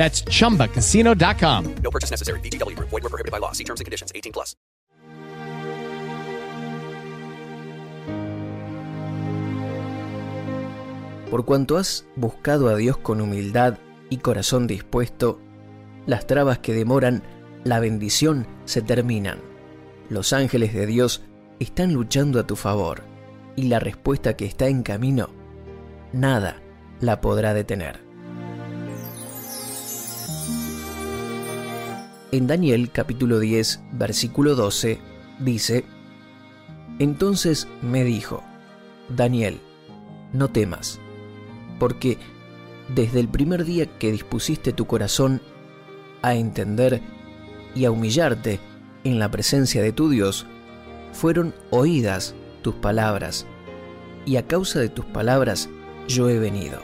That's chumbacasino.com. No purchase necessary. VGW Group. Void were prohibited by law. See terms and conditions. 18 plus. Por cuanto has buscado a Dios con humildad y corazón dispuesto, las trabas que demoran la bendición se terminan. Los ángeles de Dios están luchando a tu favor y la respuesta que está en camino, nada la podrá detener. En Daniel capítulo 10, versículo 12, dice, Entonces me dijo, Daniel, no temas, porque desde el primer día que dispusiste tu corazón a entender y a humillarte en la presencia de tu Dios, fueron oídas tus palabras, y a causa de tus palabras yo he venido.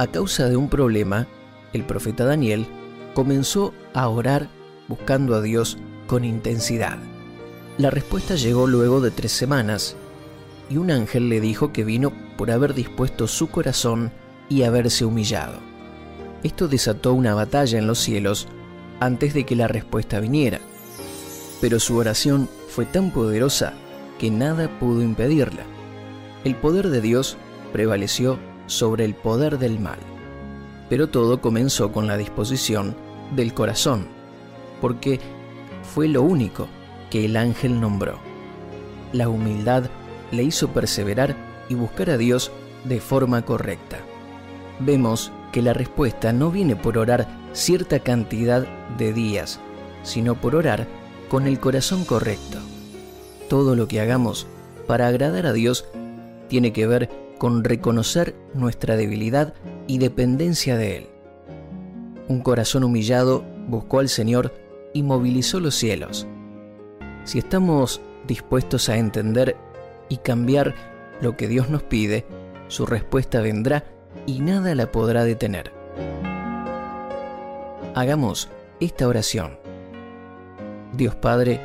A causa de un problema, el profeta Daniel comenzó a orar buscando a Dios con intensidad. La respuesta llegó luego de tres semanas y un ángel le dijo que vino por haber dispuesto su corazón y haberse humillado. Esto desató una batalla en los cielos antes de que la respuesta viniera, pero su oración fue tan poderosa que nada pudo impedirla. El poder de Dios prevaleció sobre el poder del mal. Pero todo comenzó con la disposición del corazón, porque fue lo único que el ángel nombró. La humildad le hizo perseverar y buscar a Dios de forma correcta. Vemos que la respuesta no viene por orar cierta cantidad de días, sino por orar con el corazón correcto. Todo lo que hagamos para agradar a Dios tiene que ver con reconocer nuestra debilidad y dependencia de Él. Un corazón humillado buscó al Señor y movilizó los cielos. Si estamos dispuestos a entender y cambiar lo que Dios nos pide, su respuesta vendrá y nada la podrá detener. Hagamos esta oración. Dios Padre,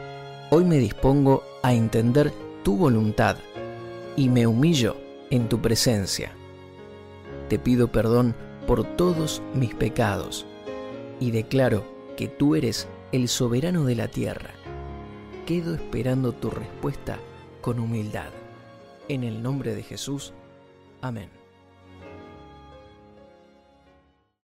hoy me dispongo a entender tu voluntad y me humillo en tu presencia. Te pido perdón por todos mis pecados y declaro que tú eres el soberano de la tierra. Quedo esperando tu respuesta con humildad. En el nombre de Jesús. Amén.